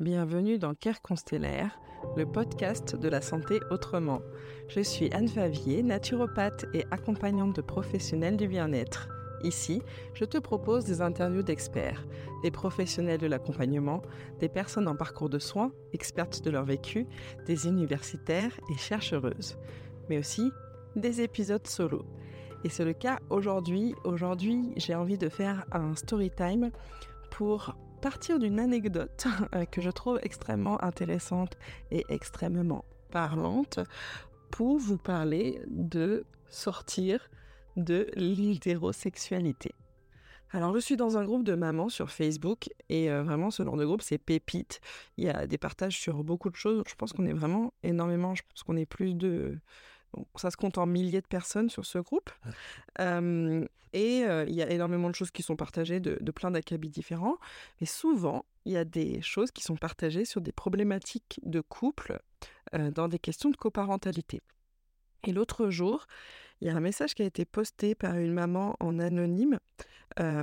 Bienvenue dans Care Constellaire, le podcast de la santé autrement. Je suis Anne Favier, naturopathe et accompagnante de professionnels du bien-être. Ici, je te propose des interviews d'experts, des professionnels de l'accompagnement, des personnes en parcours de soins, expertes de leur vécu, des universitaires et chercheuses, mais aussi des épisodes solo. Et c'est le cas aujourd'hui. Aujourd'hui, j'ai envie de faire un story time pour partir d'une anecdote euh, que je trouve extrêmement intéressante et extrêmement parlante pour vous parler de sortir de l'hétérosexualité. Alors, je suis dans un groupe de mamans sur Facebook et euh, vraiment, ce genre de groupe, c'est pépite. Il y a des partages sur beaucoup de choses. Je pense qu'on est vraiment énormément, je pense qu'on est plus de ça se compte en milliers de personnes sur ce groupe. Euh, et euh, il y a énormément de choses qui sont partagées de, plein d'acabits différents. Mais souvent, il y a des choses qui sont partagées sur des problématiques de couple euh, dans des questions de coparentalité. Et l'autre jour, il y a un message qui a été posté par une maman en anonyme,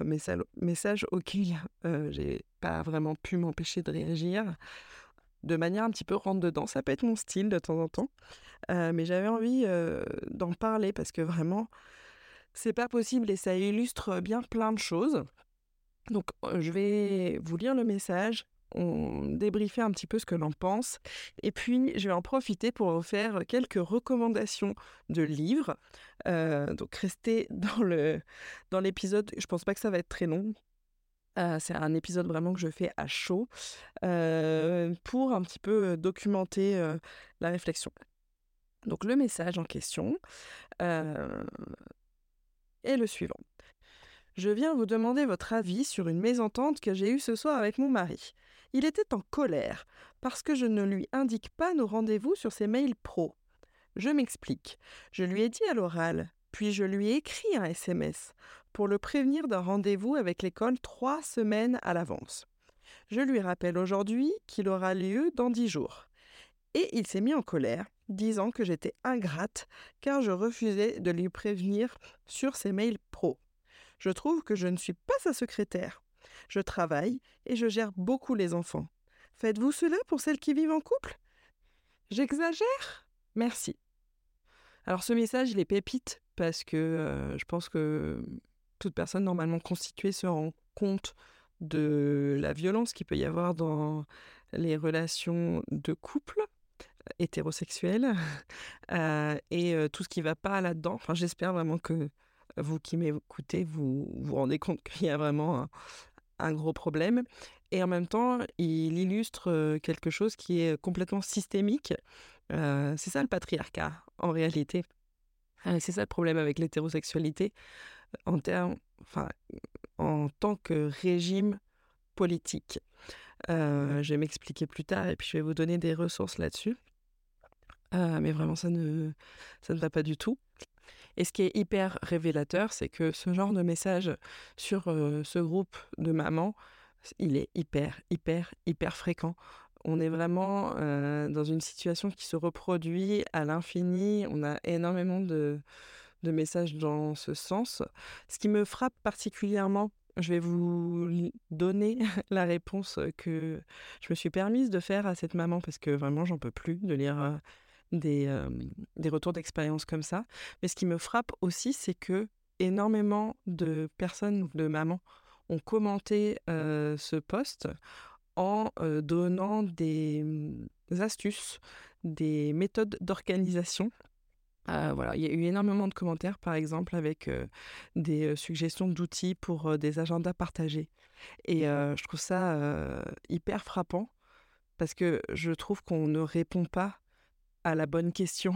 message, message auquel j'ai pas vraiment pu m'empêcher de réagir de manière un petit peu rentre dedans. Ça peut être mon style de temps en temps, euh, mais j'avais envie euh, d'en parler parce que vraiment, c'est pas possible et ça illustre bien plein de choses. Donc, euh, je vais vous lire le message, on débriefer un petit peu ce que l'on pense, et puis je vais en profiter pour vous faire quelques recommandations de livres. donc, restez dans dans l'épisode. Je pense pas que ça va être très long. Euh, c'est un épisode vraiment que je fais à chaud euh, pour un petit peu euh, documenter la réflexion. Donc le message en question est le suivant. Je viens vous demander votre avis sur une mésentente que j'ai eue ce soir avec mon mari. Il était en colère parce que je ne lui indique pas nos rendez-vous sur ses mails pro. Je m'explique. Je lui ai dit à l'oral puis je lui ai écrit un SMS pour le prévenir d'un rendez-vous avec l'école trois semaines à l'avance. Je lui rappelle aujourd'hui qu'il aura lieu dans dix jours. Et il s'est mis en colère, disant que j'étais ingrate car je refusais de lui prévenir sur ses mails pro. Je trouve que je ne suis pas sa secrétaire. Je travaille et je gère beaucoup les enfants. Faites-vous cela pour celles qui vivent en couple? J'exagère? Merci. Alors ce message, il est pépite parce que je pense que toute personne normalement constituée se rend compte de la violence qu'il peut y avoir dans les relations de couple hétérosexuels euh, et tout ce qui va pas là-dedans. Enfin, j'espère vraiment que vous qui m'écoutez, vous vous rendez compte qu'il y a vraiment un, gros problème. Et en même temps, il illustre quelque chose qui est complètement systémique. c'est ça le patriarcat, en réalité. Ah, c'est ça le problème avec l'hétérosexualité en, enfin, en tant que régime politique. Euh, je vais m'expliquer plus tard et puis je vais vous donner des ressources là-dessus. Euh, mais vraiment, ça ne, ça ne va pas du tout. Et ce qui est hyper révélateur, c'est que ce genre de message sur euh, ce groupe de mamans, il est hyper, hyper, hyper fréquent on est vraiment dans une situation qui se reproduit à l'infini. On a énormément de, messages dans ce sens. Ce qui me frappe particulièrement, je vais vous donner la réponse que je me suis permise de faire à cette maman parce que vraiment j'en peux plus de lire des, des retours d'expérience comme ça. Mais ce qui me frappe aussi, c'est que énormément de personnes, de mamans, ont commenté ce post en euh, donnant des, mm, astuces, des méthodes d'organisation. Euh, voilà, il y a eu énormément de commentaires, par exemple, avec euh, des suggestions d'outils pour des agendas partagés. Et je trouve ça hyper frappant parce que je trouve qu'on ne répond pas à la bonne question.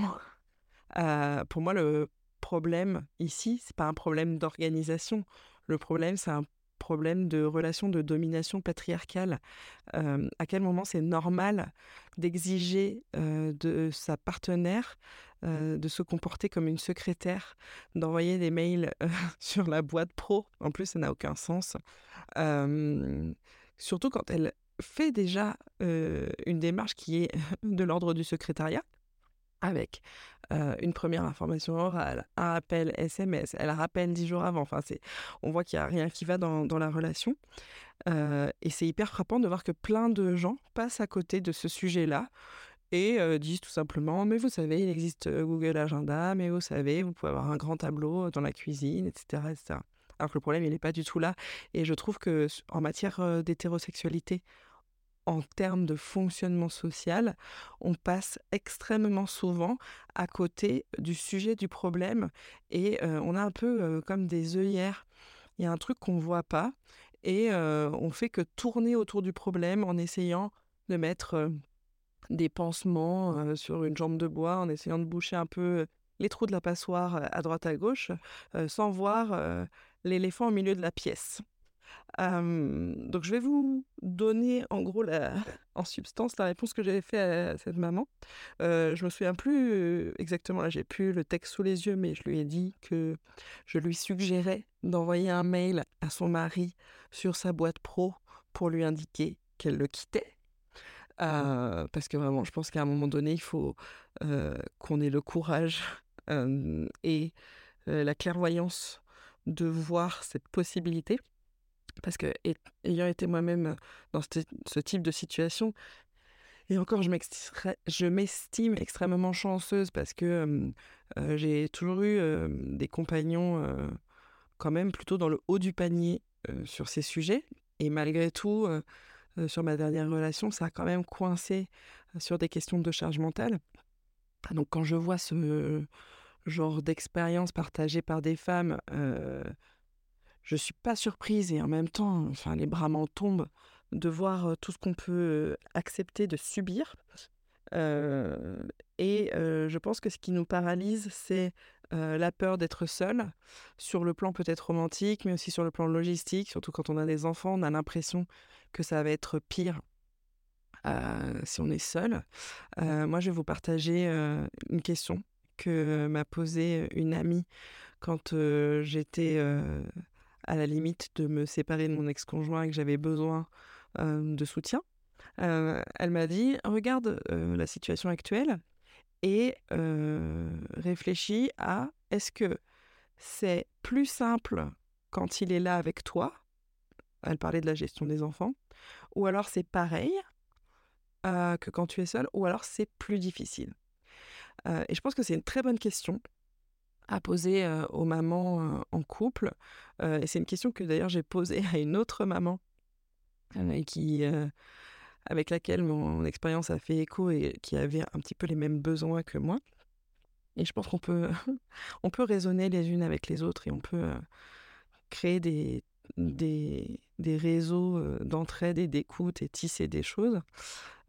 pour moi, le problème ici, c'est pas un problème d'organisation. Le problème, c'est un problème de relation de domination patriarcale. Euh, à quel moment c'est normal d'exiger euh, de sa partenaire euh, de se comporter comme une secrétaire, d'envoyer des mails sur la boîte pro? En plus, ça n'a aucun sens. surtout quand elle fait déjà une démarche qui est de l'ordre du secrétariat. Avec une première information orale, un appel SMS, elle rappelle dix jours avant. Enfin, c'est, on voit qu'il n'y a rien qui va dans, la relation. et c'est hyper frappant de voir que plein de gens passent à côté de ce sujet-là et disent tout simplement Mais vous savez, il existe Google Agenda, mais vous savez, vous pouvez avoir un grand tableau dans la cuisine, etc. etc. Alors que le problème, il n'est pas du tout là. Et je trouve que en matière d'hétérosexualité, en termes de fonctionnement social, on passe extrêmement souvent à côté du sujet du problème et on a un peu comme des œillères. Il y a un truc qu'on ne voit pas et on fait que tourner autour du problème en essayant de mettre des pansements sur une jambe de bois, en essayant de boucher un peu les trous de la passoire à droite à gauche, sans voir l'éléphant au milieu de la pièce donc je vais vous donner en gros la, en substance la réponse que j'avais fait à cette maman. Euh, je me souviens plus exactement, là j'ai plus le texte sous les yeux, mais je lui ai dit que je lui suggérais d'envoyer un mail à son mari sur sa boîte pro pour lui indiquer qu'elle le quittait. parce que vraiment, je pense qu'à un moment donné, il faut qu'on ait le courage et la clairvoyance de voir cette possibilité parce que ayant été moi-même dans ce, type de situation, et encore, je m'estime extrêmement chanceuse parce que j'ai toujours eu des compagnons quand même plutôt dans le haut du panier sur ces sujets. Et malgré tout, sur ma dernière relation, ça a quand même coincé sur des questions de charge mentale. Donc quand je vois ce genre d'expérience partagée par des femmes je suis pas surprise et en même temps, enfin, les bras m'en tombent de voir tout ce qu'on peut accepter de subir. et je pense que ce qui nous paralyse, c'est la peur d'être seul, sur le plan peut-être romantique, mais aussi sur le plan logistique. Surtout quand on a des enfants, on a l'impression que ça va être pire si on est seul. moi, je vais vous partager une question que m'a posée une amie quand j'étais à la limite de me séparer de mon ex-conjoint et que j'avais besoin de soutien. elle m'a dit regarde la situation actuelle et réfléchis à est-ce que c'est plus simple quand il est là avec toi Elle parlait de la gestion des enfants. Ou alors c'est pareil que quand tu es seul, ou alors c'est plus difficile? et je pense que c'est une très bonne question à poser aux mamans en couple. et c'est une question que d'ailleurs j'ai posée à une autre maman qui, avec laquelle mon expérience a fait écho et qui avait un petit peu les mêmes besoins que moi. Et je pense qu'on peut, on peut raisonner les unes avec les autres et on peut créer des, des, des réseaux d'entraide et d'écoute et tisser des choses.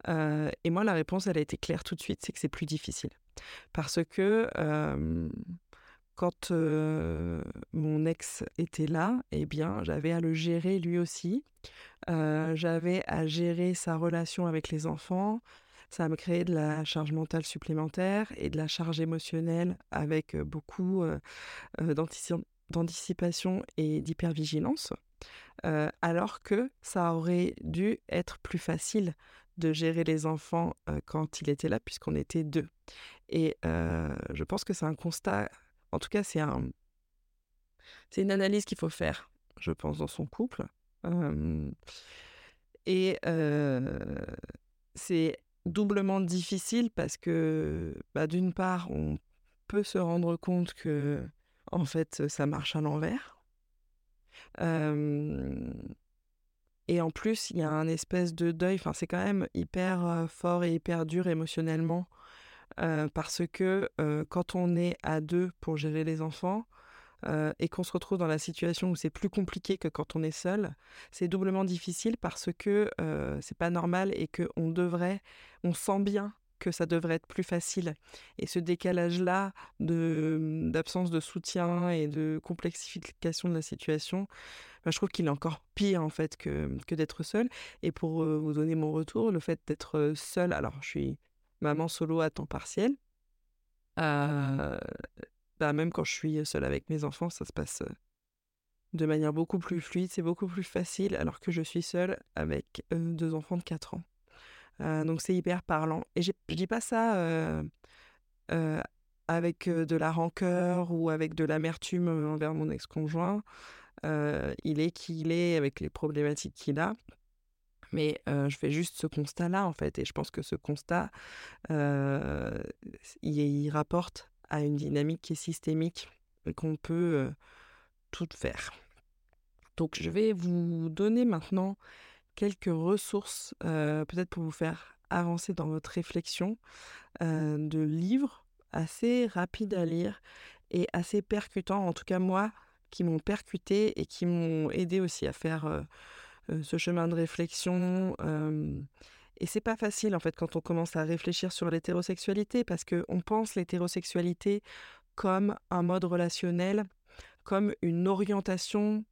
et moi, la réponse, elle a été claire tout de suite, c'est que c'est plus difficile. Parce que quand mon ex était là, eh bien, j'avais à le gérer lui aussi. j'avais à gérer sa relation avec les enfants. Ça me créait de la charge mentale supplémentaire et de la charge émotionnelle avec beaucoup d'anticipation et d'hypervigilance. alors que ça aurait dû être plus facile de gérer les enfants quand il était là, puisqu'on était deux. Et je pense que c'est un constat en tout cas, c'est un, c'est une analyse qu'il faut faire, je pense, dans son couple. et c'est doublement difficile parce que, bah, d'une part, on peut se rendre compte que, en fait, ça marche à l'envers. et en plus, il y a un espèce de deuil. Enfin, c'est quand même hyper fort et hyper dur émotionnellement parce que quand on est à deux pour gérer les enfants et qu'on se retrouve dans la situation où c'est plus compliqué que quand on est seul, c'est doublement difficile parce que c'est pas normal et que on devrait, on sent bien que ça devrait être plus facile. Et ce décalage-là de, d'absence de soutien et de complexification de la situation, bah, je trouve qu'il est encore pire en fait que, que d'être seul. Et pour vous donner mon retour, le fait d'être seul, alors je suis maman solo à temps partiel. bah, même quand je suis seule avec mes enfants, ça se passe de manière beaucoup plus fluide, c'est beaucoup plus facile alors que je suis seule avec deux enfants de 4 ans. donc c'est hyper parlant. Et je dis pas ça avec de la rancœur ou avec de l'amertume envers mon ex-conjoint. il est qui il est avec les problématiques qu'il a. Mais je fais juste ce constat-là, en fait. Et je pense que ce constat, il, rapporte à une dynamique qui est systémique et qu'on peut tout faire. Donc, je vais vous donner maintenant quelques ressources, peut-être pour vous faire avancer dans votre réflexion, de livres assez rapides à lire et assez percutants, en tout cas moi, qui m'ont percuté et qui m'ont aidé aussi à faire ce chemin de réflexion. et c'est pas facile en fait quand on commence à réfléchir sur l'hétérosexualité parce qu'on pense l'hétérosexualité comme un mode relationnel, comme une orientation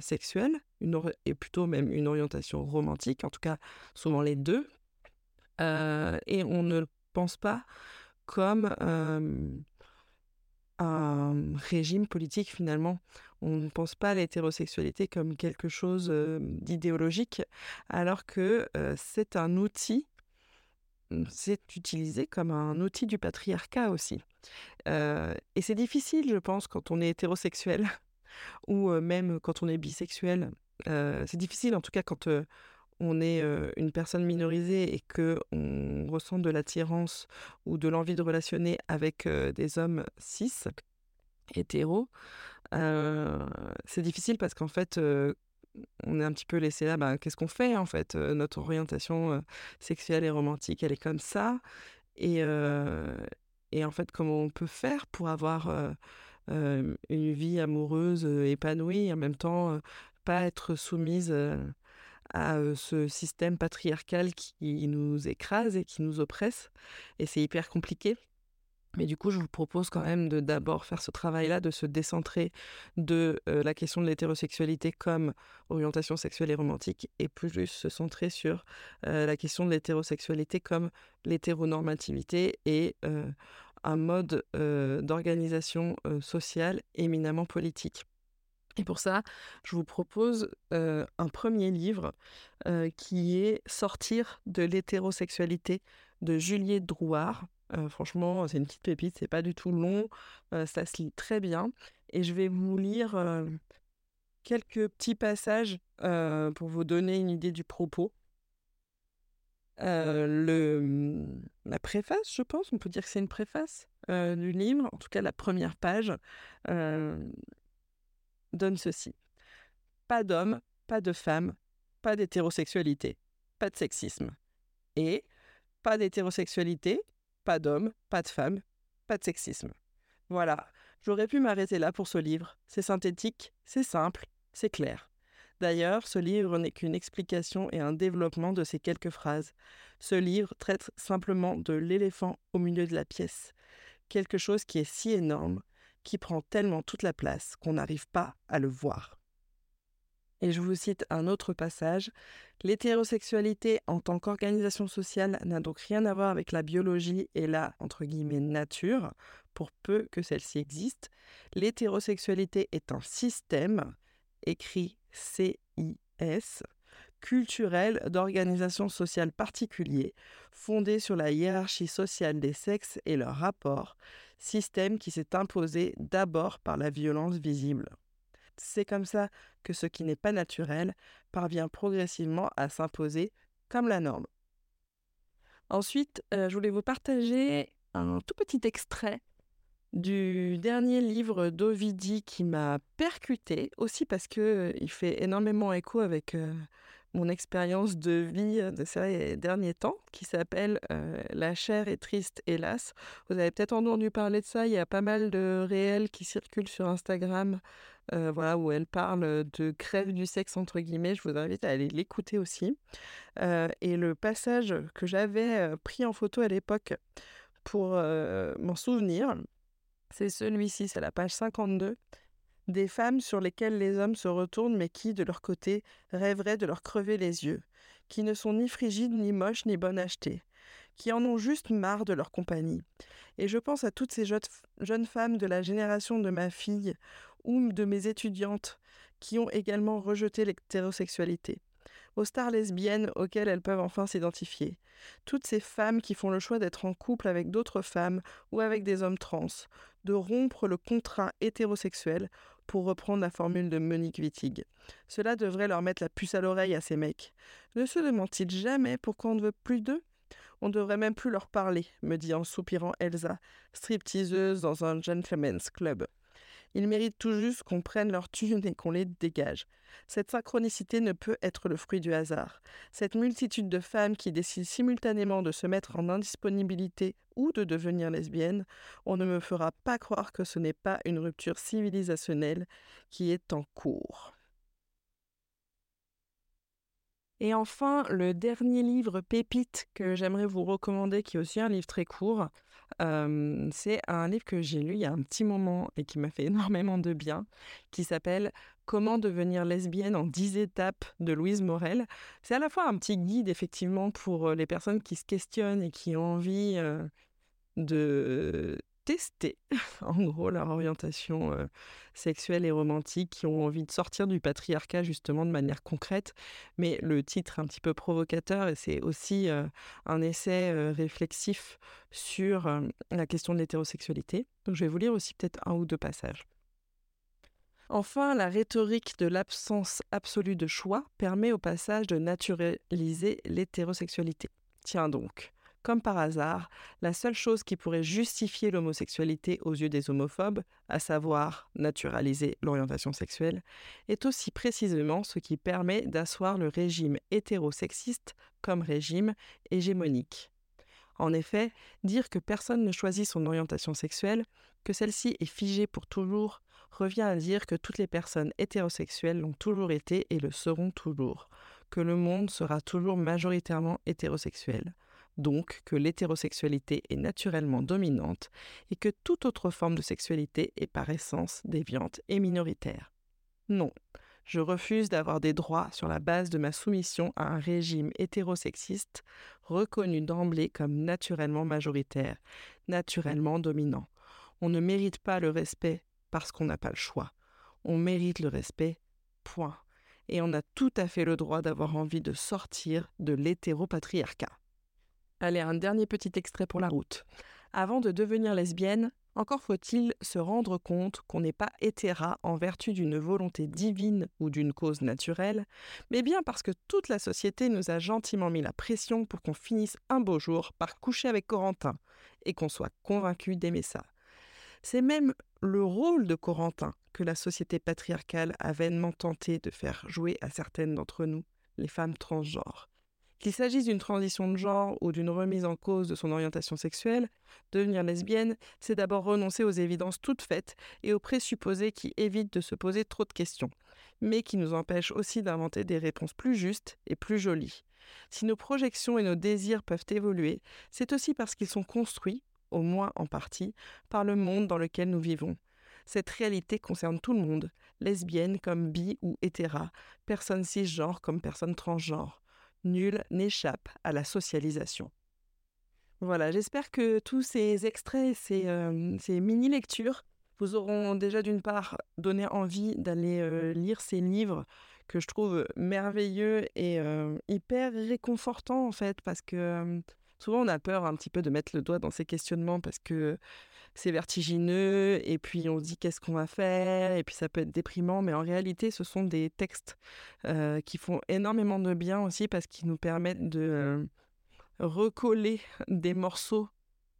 sexuelle, une et plutôt même une orientation romantique, en tout cas souvent les deux. et on ne pense pas comme régime politique finalement. On ne pense pas à l'hétérosexualité comme quelque chose d'idéologique, alors que c'est un outil, mmh, c'est utilisé comme un outil du patriarcat aussi. et c'est difficile, je pense, quand on est hétérosexuel ou même quand on est bisexuel. c'est difficile, en tout cas, quand on est une personne minorisée et que on ressent de l'attirance ou de l'envie de relationner avec des hommes cis, hétéros, c'est difficile parce qu'en fait, on est un petit peu laissé là, bah, qu'est-ce qu'on fait en fait Notre orientation sexuelle et romantique, elle est comme ça. Et, et en fait, comment on peut faire pour avoir une vie amoureuse épanouie et en même temps pas être soumise à ce système patriarcal qui nous écrase et qui nous oppresse. Et c'est hyper compliqué. Mais du coup, je vous propose quand même de d'abord faire ce travail-là, de se décentrer de la question de l'hétérosexualité comme orientation sexuelle et romantique, et plus se centrer sur la question de l'hétérosexualité comme l'hétéronormativité et un mode d'organisation sociale éminemment politique. Et pour ça, je vous propose un premier livre qui est Sortir de l'hétérosexualité de Juliette Drouard. franchement, c'est une petite pépite, c'est pas du tout long, ça se lit très bien. Et je vais vous lire quelques petits passages pour vous donner une idée du propos. le, mmh, la préface, je pense, on peut dire que c'est une préface du livre, en tout cas la première page donne ceci. Pas d'homme, pas de femme, pas d'hétérosexualité, pas de sexisme. Et pas d'hétérosexualité, pas d'homme, pas de femme, pas de sexisme. Voilà, j'aurais pu m'arrêter là pour ce livre. C'est synthétique, c'est simple, c'est clair. D'ailleurs, ce livre n'est qu'une explication et un développement de ces quelques phrases. Ce livre traite simplement de l'éléphant au milieu de la pièce, quelque chose qui est si énorme qui prend tellement toute la place qu'on n'arrive pas à le voir. Et je vous cite un autre passage. L'hétérosexualité en tant qu'organisation sociale n'a donc rien à voir avec la biologie et la, entre guillemets, nature, pour peu que celle-ci existe. L'hétérosexualité est un système, écrit CIS, culturel d'organisation sociale particulier, fondé sur la hiérarchie sociale des sexes et leurs rapports, système qui s'est imposé d'abord par la violence visible. C'est comme ça que ce qui n'est pas naturel parvient progressivement à s'imposer comme la norme. Ensuite, euh, je voulais vous partager un tout petit extrait du dernier livre d'Ovidie qui m'a percuté, aussi parce qu'il euh, fait énormément écho avec euh, mon expérience de vie de ces derniers temps, qui s'appelle La chair est triste, hélas. Vous avez peut-être entendu parler de ça, il y a pas mal de réels qui circulent sur Instagram, voilà, où elle parle de crève du sexe, entre guillemets. Je vous invite à aller l'écouter aussi. et le passage que j'avais pris en photo à l'époque pour m'en souvenir, c'est celui-ci, c'est la page 52 des femmes sur lesquelles les hommes se retournent mais qui, de leur côté, rêveraient de leur crever les yeux, qui ne sont ni frigides, ni moches, ni bonnes achetées, qui en ont juste marre de leur compagnie. Et je pense à toutes ces jeunes femmes de la génération de ma fille ou de mes étudiantes qui ont également rejeté l'hétérosexualité. aux stars lesbiennes auxquelles elles peuvent enfin s'identifier. Toutes ces femmes qui font le choix d'être en couple avec d'autres femmes ou avec des hommes trans, de rompre le contrat hétérosexuel pour reprendre la formule de Monique Wittig. Cela devrait leur mettre la puce à l'oreille à ces mecs. Ne se demandent-ils jamais pourquoi on ne veut plus d'eux on ne devrait même plus leur parler, me dit en soupirant Elsa, stripteaseuse dans un gentleman's club. Ils méritent tout juste qu'on prenne leur thune et qu'on les dégage. Cette synchronicité ne peut être le fruit du hasard. Cette multitude de femmes qui décident simultanément de se mettre en indisponibilité ou de devenir lesbiennes, on ne me fera pas croire que ce n'est pas une rupture civilisationnelle qui est en cours. Et enfin, le dernier livre pépite que j'aimerais vous recommander, qui est aussi un livre très court, c'est un livre que j'ai lu il y a un petit moment et qui m'a fait énormément de bien, qui s'appelle Comment devenir lesbienne en 10 étapes de Louise Morel. C'est à la fois un petit guide effectivement pour les personnes qui se questionnent et qui ont envie de tester en gros leur orientation sexuelle et romantique, qui ont envie de sortir du patriarcat justement de manière concrète. Mais le titre est un petit peu provocateur et c'est aussi un essai réflexif sur la question de l'hétérosexualité. Donc je vais vous lire aussi peut-être un ou deux passages. Enfin, la rhétorique de l'absence absolue de choix permet au passage de naturaliser l'hétérosexualité. Tiens donc, comme par hasard, la seule chose qui pourrait justifier l'homosexualité aux yeux des homophobes, à savoir naturaliser l'orientation sexuelle, est aussi précisément ce qui permet d'asseoir le régime hétérosexiste comme régime hégémonique. En effet, dire que personne ne choisit son orientation sexuelle, que celle-ci est figée pour toujours, revient à dire que toutes les personnes hétérosexuelles l'ont toujours été et le seront toujours, que le monde sera toujours majoritairement hétérosexuel donc que l'hétérosexualité est naturellement dominante et que toute autre forme de sexualité est par essence déviante et minoritaire. Non, je refuse d'avoir des droits sur la base de ma soumission à un régime hétérosexiste reconnu d'emblée comme naturellement majoritaire, naturellement dominant. On ne mérite pas le respect parce qu'on n'a pas le choix. On mérite le respect, point. Et on a tout à fait le droit d'avoir envie de sortir de l'hétéropatriarcat. Allez, un dernier petit extrait pour la route. Avant de devenir lesbienne, encore faut-il se rendre compte qu'on n'est pas hétéra en vertu d'une volonté divine ou d'une cause naturelle, mais bien parce que toute la société nous a gentiment mis la pression pour qu'on finisse un beau jour par coucher avec Corentin et qu'on soit convaincu d'aimer ça. C'est même le rôle de Corentin que la société patriarcale a vainement tenté de faire jouer à certaines d'entre nous, les femmes transgenres. Qu'il s'agisse d'une transition de genre ou d'une remise en cause de son orientation sexuelle, devenir lesbienne, c'est d'abord renoncer aux évidences toutes faites et aux présupposés qui évitent de se poser trop de questions, mais qui nous empêchent aussi d'inventer des réponses plus justes et plus jolies. Si nos projections et nos désirs peuvent évoluer, c'est aussi parce qu'ils sont construits, au moins en partie, par le monde dans lequel nous vivons. Cette réalité concerne tout le monde, lesbienne comme bi ou hétéra, personne cisgenre comme personne transgenre nul n'échappe à la socialisation. Voilà, j'espère que tous ces extraits, ces, euh, ces mini-lectures vous auront déjà d'une part donné envie d'aller euh, lire ces livres que je trouve merveilleux et euh, hyper réconfortants en fait, parce que souvent on a peur un petit peu de mettre le doigt dans ces questionnements parce que c'est vertigineux, et puis on se dit qu'est-ce qu'on va faire, et puis ça peut être déprimant, mais en réalité, ce sont des textes qui font énormément de bien aussi parce qu'ils nous permettent de recoller des morceaux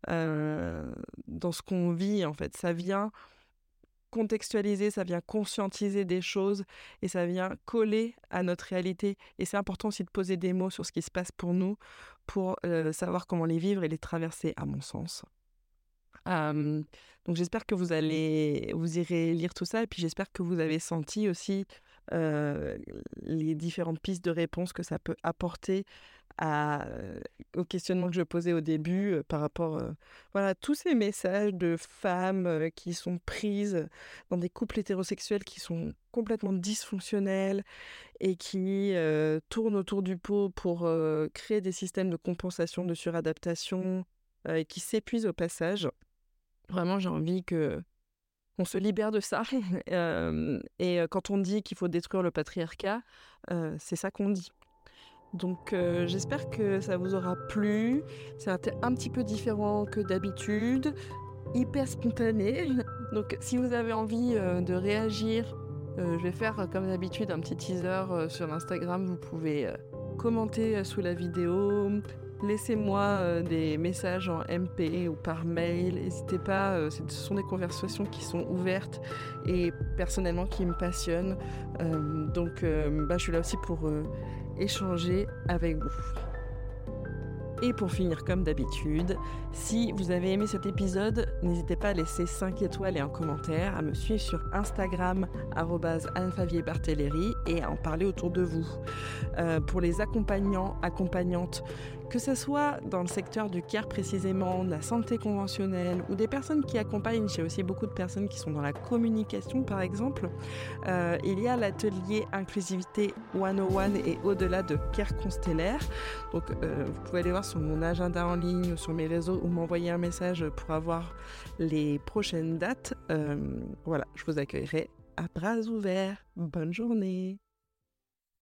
dans ce qu'on vit, en fait. Ça vient contextualiser, ça vient conscientiser des choses et ça vient coller à notre réalité. Et c'est important aussi de poser des mots sur ce qui se passe pour nous, pour savoir comment les vivre et les traverser, à mon sens donc j'espère que vous allez, vous irez lire tout ça et puis j'espère que vous avez senti aussi les différentes pistes de réponse que ça peut apporter à, au questionnement que je posais au début par rapport voilà tous ces messages de femmes qui sont prises dans des couples hétérosexuels qui sont complètement dysfonctionnels et qui tournent autour du pot pour créer des systèmes de compensation de suradaptation et qui s'épuisent au passage Vraiment, j'ai envie que on se libère de ça. et quand on dit qu'il faut détruire le patriarcat, c'est ça qu'on dit. Donc j'espère que ça vous aura plu. C'est un, petit peu différent que d'habitude, hyper spontané. Donc si vous avez envie de réagir, je vais faire comme d'habitude un petit teaser sur Instagram. Vous pouvez commenter sous la vidéo, Laissez-moi euh, des messages en MP ou par mail. N'hésitez pas, euh, ce sont des conversations qui sont ouvertes et personnellement qui me passionnent. Euh, donc bah, je suis là aussi pour échanger avec vous. Et pour finir, comme d'habitude, si vous avez aimé cet épisode, n'hésitez pas à laisser 5 étoiles et un commentaire, à me suivre sur Instagram, Barthéléry, et à en parler autour de vous. pour les accompagnants, accompagnantes que ce soit dans le secteur du care précisément, de la santé conventionnelle ou des personnes qui accompagnent, j'ai aussi beaucoup de personnes qui sont dans la communication par exemple, euh, il y a l'atelier inclusivité 101 et au-delà de care constellaire. Donc euh, vous pouvez aller voir sur mon agenda en ligne ou sur mes réseaux ou m'envoyer un message pour avoir les prochaines dates. Euh, voilà, je vous accueillerai à bras ouverts. Bonne journée